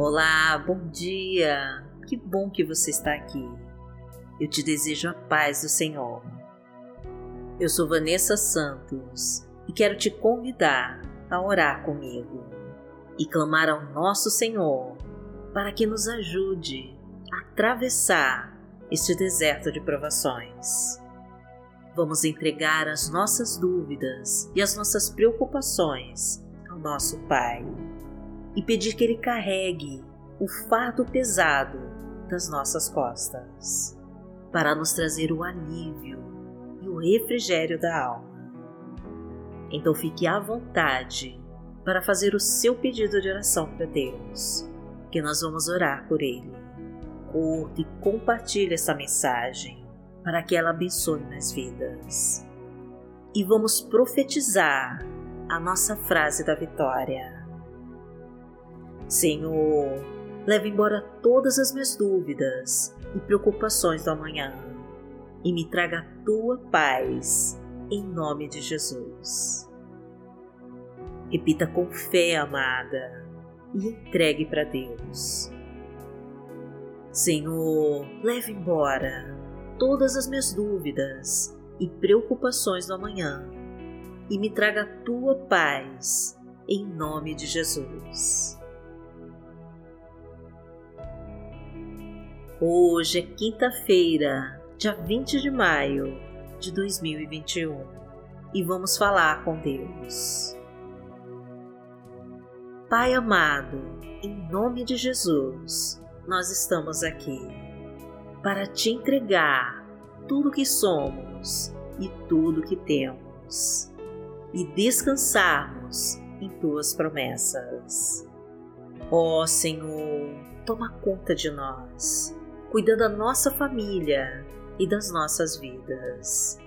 Olá, bom dia! Que bom que você está aqui. Eu te desejo a paz do Senhor. Eu sou Vanessa Santos e quero te convidar a orar comigo e clamar ao nosso Senhor para que nos ajude a atravessar este deserto de provações. Vamos entregar as nossas dúvidas e as nossas preocupações ao nosso Pai e pedir que Ele carregue o fardo pesado das nossas costas para nos trazer o alívio e o refrigério da alma. Então fique à vontade para fazer o seu pedido de oração para Deus, que nós vamos orar por Ele. Curta e compartilhe essa mensagem para que ela abençoe mais vidas. E vamos profetizar a nossa frase da vitória. Senhor, leva embora todas as minhas dúvidas e preocupações do amanhã e me traga a tua paz, em nome de Jesus. Repita com fé, amada, e entregue para Deus. Senhor, leve embora todas as minhas dúvidas e preocupações do amanhã e me traga a tua paz, em nome de Jesus. Hoje é quinta-feira, dia 20 de maio de 2021 e vamos falar com Deus. Pai amado, em nome de Jesus, nós estamos aqui para te entregar tudo que somos e tudo que temos e descansarmos em tuas promessas. Ó Senhor, toma conta de nós cuida da nossa família e das nossas vidas,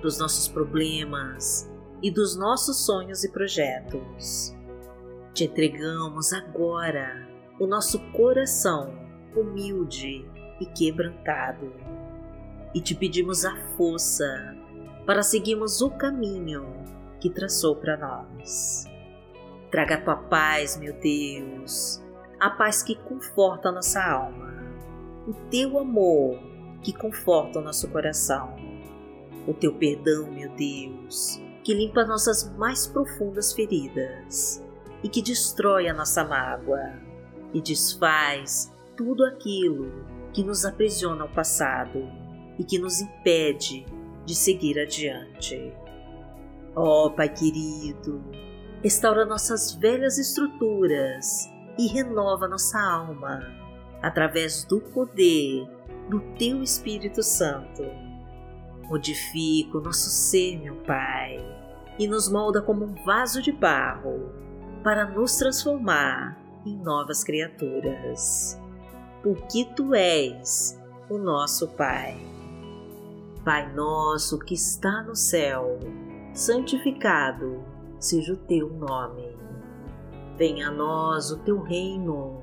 dos nossos problemas e dos nossos sonhos e projetos. Te entregamos agora o nosso coração humilde e quebrantado e te pedimos a força para seguirmos o caminho que traçou para nós. Traga a tua paz, meu Deus, a paz que conforta a nossa alma o teu amor que conforta o nosso coração, o teu perdão, meu Deus, que limpa nossas mais profundas feridas e que destrói a nossa mágoa e desfaz tudo aquilo que nos aprisiona ao passado e que nos impede de seguir adiante. Ó oh, Pai querido, restaura nossas velhas estruturas e renova nossa alma através do poder do Teu Espírito Santo. Modifica o nosso ser, meu Pai, e nos molda como um vaso de barro para nos transformar em novas criaturas. Porque Tu és o nosso Pai. Pai nosso que está no céu, santificado seja o Teu nome. Venha a nós o Teu reino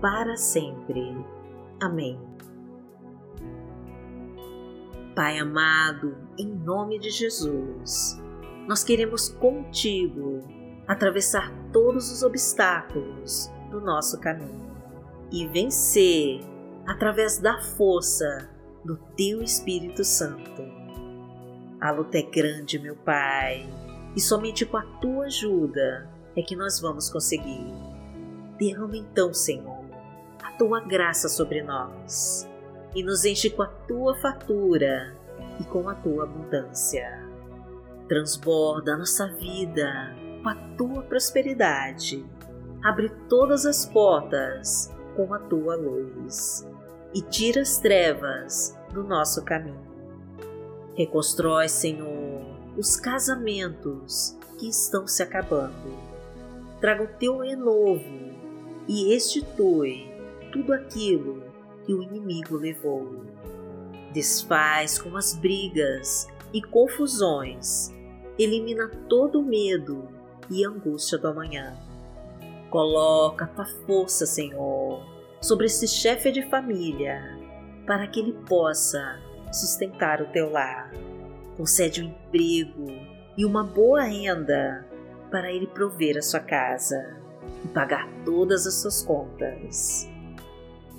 para sempre. Amém. Pai amado, em nome de Jesus, nós queremos contigo atravessar todos os obstáculos do nosso caminho e vencer através da força do Teu Espírito Santo. A luta é grande, meu Pai, e somente com a Tua ajuda é que nós vamos conseguir. Derrama então, Senhor, tua graça sobre nós e nos enche com a tua fatura e com a tua abundância. Transborda a nossa vida com a tua prosperidade. Abre todas as portas com a tua luz e tira as trevas do nosso caminho. Reconstrói, Senhor, os casamentos que estão se acabando. Traga o teu renovo e restitui tudo aquilo que o inimigo levou. Desfaz com as brigas e confusões, elimina todo o medo e angústia do amanhã. Coloca tua força, Senhor, sobre esse chefe de família, para que ele possa sustentar o teu lar. Concede um emprego e uma boa renda para ele prover a sua casa e pagar todas as suas contas.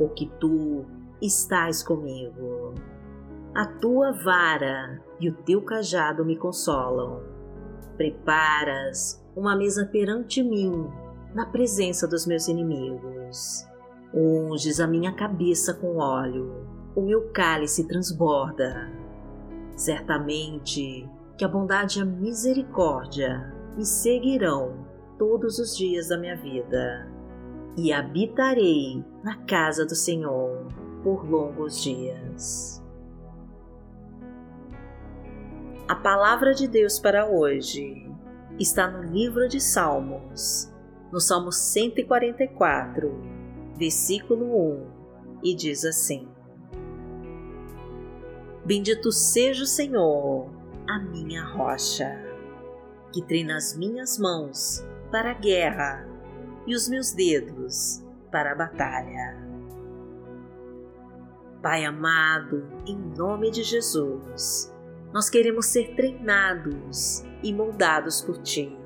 porque tu estás comigo. A tua vara e o teu cajado me consolam. Preparas uma mesa perante mim, na presença dos meus inimigos. Unges a minha cabeça com óleo, o meu cálice transborda. Certamente que a bondade e a misericórdia me seguirão todos os dias da minha vida, e habitarei na casa do Senhor por longos dias. A palavra de Deus para hoje está no livro de Salmos, no Salmo 144, versículo 1, e diz assim: Bendito seja o Senhor, a minha rocha que treina as minhas mãos para a guerra e os meus dedos para a batalha. Pai amado, em nome de Jesus, nós queremos ser treinados e moldados por Ti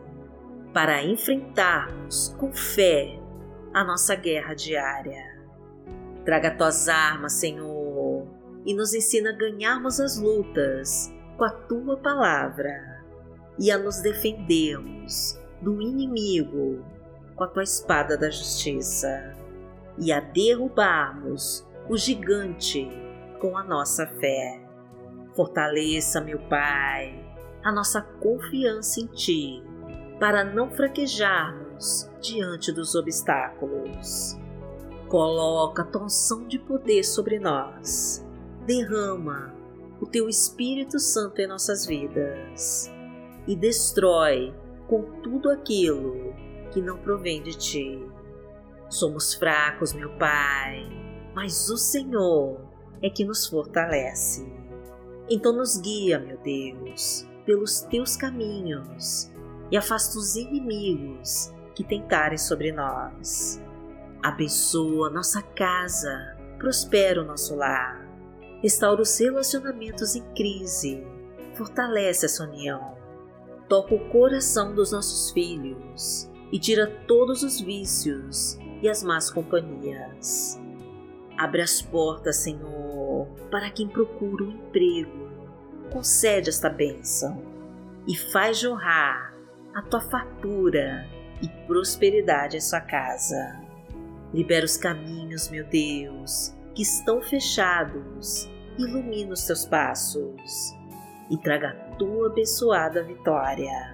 para enfrentarmos com fé a nossa guerra diária. Traga tuas armas, Senhor, e nos ensina a ganharmos as lutas com a tua palavra e a nos defendermos do inimigo com a tua espada da justiça e a derrubarmos o gigante com a nossa fé. Fortaleça, meu Pai, a nossa confiança em Ti para não fraquejarmos diante dos obstáculos. Coloca a tua unção de poder sobre nós. Derrama o Teu Espírito Santo em nossas vidas e destrói com tudo aquilo que não provém de ti. Somos fracos, meu Pai, mas o Senhor é que nos fortalece. Então nos guia, meu Deus, pelos teus caminhos e afasta os inimigos que tentarem sobre nós. Abençoa nossa casa, prospera o nosso lar, restaura os relacionamentos em crise, fortalece essa união toca o coração dos nossos filhos e tira todos os vícios e as más companhias. Abre as portas, Senhor, para quem procura um emprego. Concede esta bênção e faz jorrar a tua fartura e prosperidade em sua casa. Libera os caminhos, meu Deus, que estão fechados. Ilumina os teus passos e traga a tua abençoada vitória.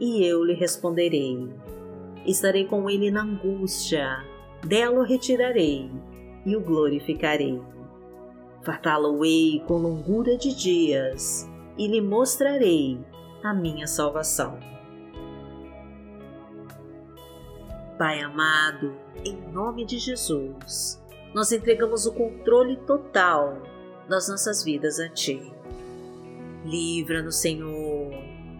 e eu lhe responderei. Estarei com ele na angústia, dela o retirarei e o glorificarei. Fartá-lo-ei com longura de dias e lhe mostrarei a minha salvação. Pai amado, em nome de Jesus, nós entregamos o controle total das nossas vidas a Ti. Livra-nos, Senhor,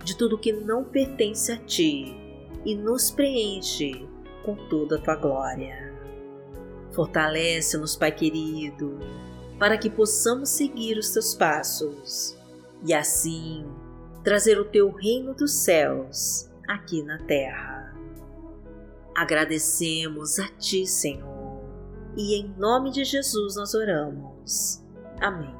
de tudo que não pertence a Ti e nos preenche com toda a Tua glória. Fortalece-nos, Pai querido, para que possamos seguir os Teus passos e assim trazer o Teu reino dos céus aqui na terra. Agradecemos a Ti, Senhor, e em nome de Jesus nós oramos. Amém.